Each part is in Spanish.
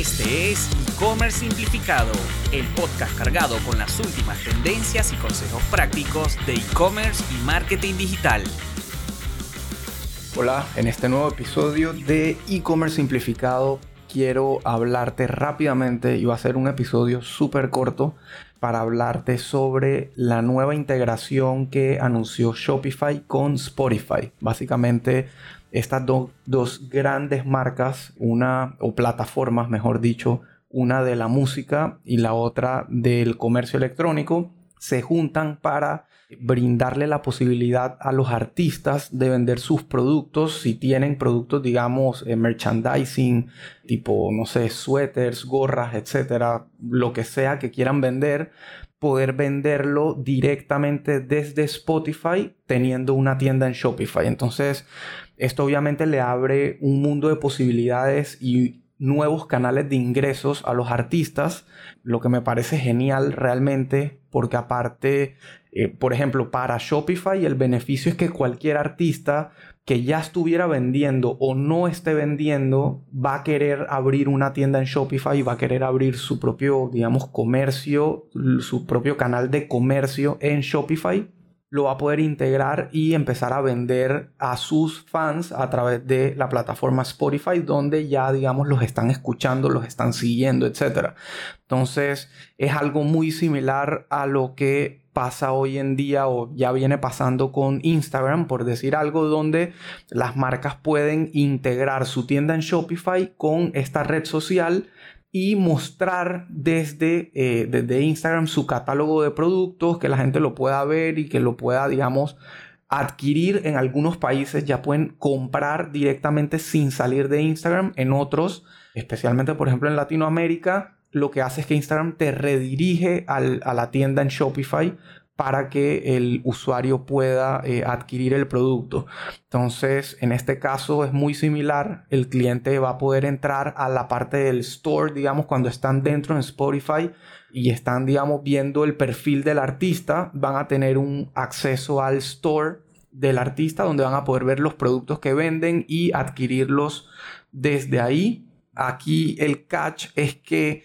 Este es E-Commerce Simplificado, el podcast cargado con las últimas tendencias y consejos prácticos de e-commerce y marketing digital. Hola, en este nuevo episodio de E-Commerce Simplificado quiero hablarte rápidamente y va a ser un episodio súper corto para hablarte sobre la nueva integración que anunció Shopify con Spotify. Básicamente estas dos grandes marcas, una o plataformas, mejor dicho, una de la música y la otra del comercio electrónico, se juntan para brindarle la posibilidad a los artistas de vender sus productos, si tienen productos, digamos, eh, merchandising, tipo, no sé, suéteres, gorras, etcétera, lo que sea que quieran vender, poder venderlo directamente desde Spotify teniendo una tienda en Shopify. Entonces, esto obviamente le abre un mundo de posibilidades y nuevos canales de ingresos a los artistas, lo que me parece genial realmente, porque aparte, eh, por ejemplo, para Shopify el beneficio es que cualquier artista que ya estuviera vendiendo o no esté vendiendo va a querer abrir una tienda en Shopify y va a querer abrir su propio, digamos, comercio, su propio canal de comercio en Shopify lo va a poder integrar y empezar a vender a sus fans a través de la plataforma Spotify, donde ya, digamos, los están escuchando, los están siguiendo, etc. Entonces, es algo muy similar a lo que pasa hoy en día o ya viene pasando con Instagram, por decir algo, donde las marcas pueden integrar su tienda en Shopify con esta red social y mostrar desde, eh, desde Instagram su catálogo de productos, que la gente lo pueda ver y que lo pueda, digamos, adquirir en algunos países, ya pueden comprar directamente sin salir de Instagram, en otros, especialmente por ejemplo en Latinoamérica, lo que hace es que Instagram te redirige a la tienda en Shopify para que el usuario pueda eh, adquirir el producto. Entonces, en este caso es muy similar. El cliente va a poder entrar a la parte del store, digamos, cuando están dentro en Spotify y están, digamos, viendo el perfil del artista, van a tener un acceso al store del artista donde van a poder ver los productos que venden y adquirirlos desde ahí. Aquí el catch es que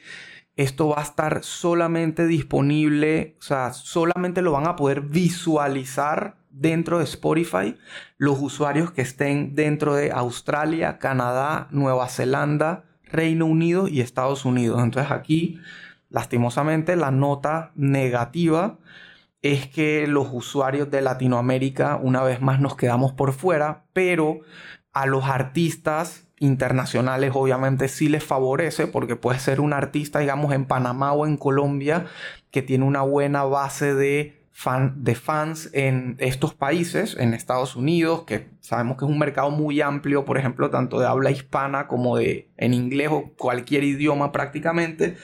esto va a estar solamente disponible, o sea, solamente lo van a poder visualizar dentro de Spotify los usuarios que estén dentro de Australia, Canadá, Nueva Zelanda, Reino Unido y Estados Unidos. Entonces aquí, lastimosamente, la nota negativa es que los usuarios de Latinoamérica una vez más nos quedamos por fuera, pero a los artistas internacionales obviamente sí les favorece porque puede ser un artista, digamos, en Panamá o en Colombia que tiene una buena base de, fan, de fans en estos países, en Estados Unidos, que sabemos que es un mercado muy amplio, por ejemplo, tanto de habla hispana como de en inglés o cualquier idioma prácticamente,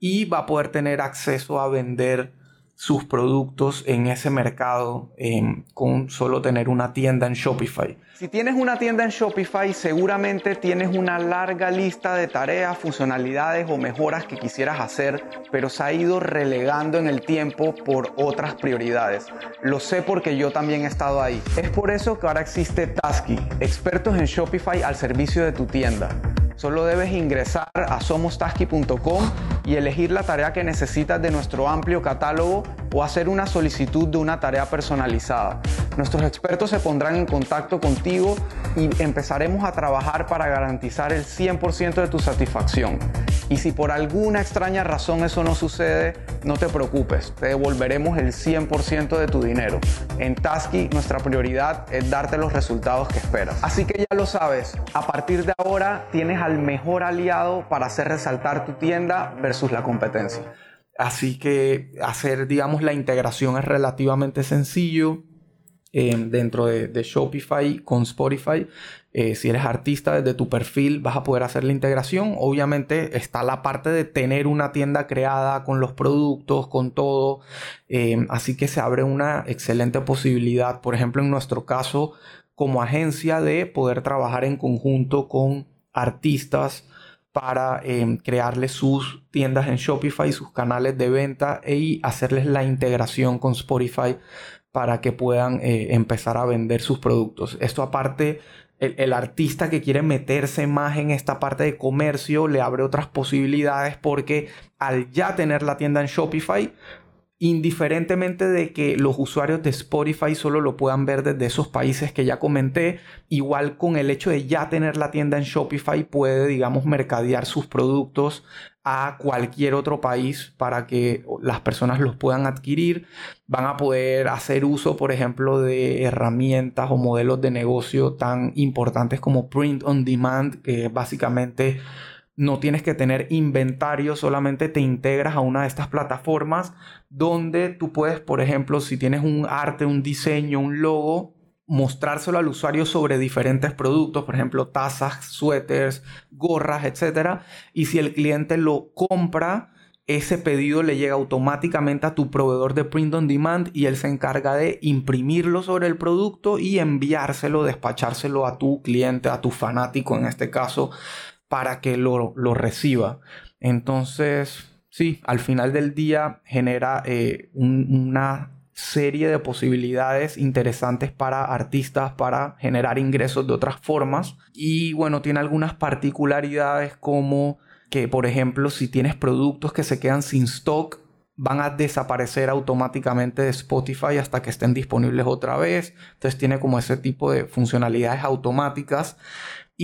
y va a poder tener acceso a vender sus productos en ese mercado em, con solo tener una tienda en Shopify. Si tienes una tienda en Shopify, seguramente tienes una larga lista de tareas, funcionalidades o mejoras que quisieras hacer, pero se ha ido relegando en el tiempo por otras prioridades. Lo sé porque yo también he estado ahí. Es por eso que ahora existe Tasky, expertos en Shopify al servicio de tu tienda. Solo debes ingresar a somostasky.com y elegir la tarea que necesitas de nuestro amplio catálogo o hacer una solicitud de una tarea personalizada. Nuestros expertos se pondrán en contacto contigo y empezaremos a trabajar para garantizar el 100% de tu satisfacción. Y si por alguna extraña razón eso no sucede, no te preocupes, te devolveremos el 100% de tu dinero. En Tasky nuestra prioridad es darte los resultados que esperas. Así que ya lo sabes, a partir de ahora tienes al mejor aliado para hacer resaltar tu tienda versus la competencia. Así que hacer, digamos, la integración es relativamente sencillo. Eh, dentro de, Shopify con Spotify. Eh, si eres artista, desde tu perfil vas a poder hacer la integración. Obviamente está la parte de tener una tienda creada con los productos, con todo. Eh, así que se abre una excelente posibilidad, por ejemplo, en nuestro caso, como agencia, de poder trabajar en conjunto con artistas para em, crearles sus tiendas en Shopify, sus canales de venta y hacerles la integración con Spotify para que puedan eh, empezar a vender sus productos. Esto aparte el, artista que quiere meterse más en esta parte de comercio le abre otras posibilidades porque al ya tener la tienda en Shopify, indiferentemente de que los usuarios de Spotify solo lo puedan ver desde esos países que ya comenté, igual con el hecho de ya tener la tienda en Shopify puede, digamos, mercadear sus productos a cualquier otro país para que las personas los puedan adquirir. Van a poder hacer uso, por ejemplo, de herramientas o modelos de negocio tan importantes como Print on Demand, que básicamente no tienes que tener inventario, solamente te integras a una de estas plataformas donde tú puedes, por ejemplo, si tienes un arte, un diseño, un logo, mostrárselo al usuario sobre diferentes productos, por ejemplo, tazas, suéteres, gorras, etc. Y si el cliente lo compra, ese pedido le llega automáticamente a tu proveedor de print on demand y él se encarga de imprimirlo sobre el producto y enviárselo, despachárselo a tu cliente, a tu fanático en este caso, para que lo, reciba. Entonces, sí, al final del día genera eh, una serie de posibilidades interesantes para artistas para generar ingresos de otras formas. Y bueno, tiene algunas particularidades como que, por ejemplo, si tienes productos que se quedan sin stock, van a desaparecer automáticamente de Spotify hasta que estén disponibles otra vez. Entonces tiene como ese tipo de funcionalidades automáticas.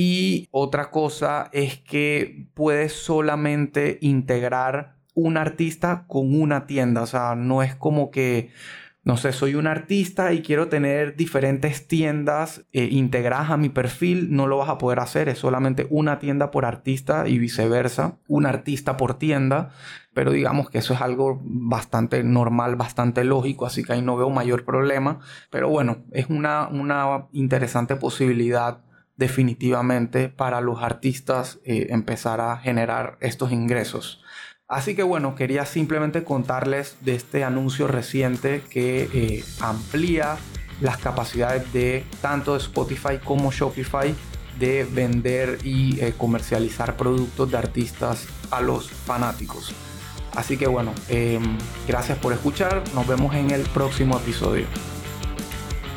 Y otra cosa es que puedes solamente integrar un artista con una tienda. O sea, no es como que, no sé, soy un artista y quiero tener diferentes tiendas eh, integradas a mi perfil. No lo vas a poder hacer. Es solamente una tienda por artista y viceversa. Un artista por tienda. Pero digamos que eso es algo bastante normal, bastante lógico. Así que ahí no veo mayor problema. Pero bueno, es una, una interesante posibilidad definitivamente para los artistas eh, empezar a generar estos ingresos. Así que bueno, quería simplemente contarles de este anuncio reciente que eh, amplía las capacidades de tanto Spotify como Shopify de vender y eh, comercializar productos de artistas a los fanáticos. Así que bueno, em, gracias por escuchar, nos vemos en el próximo episodio.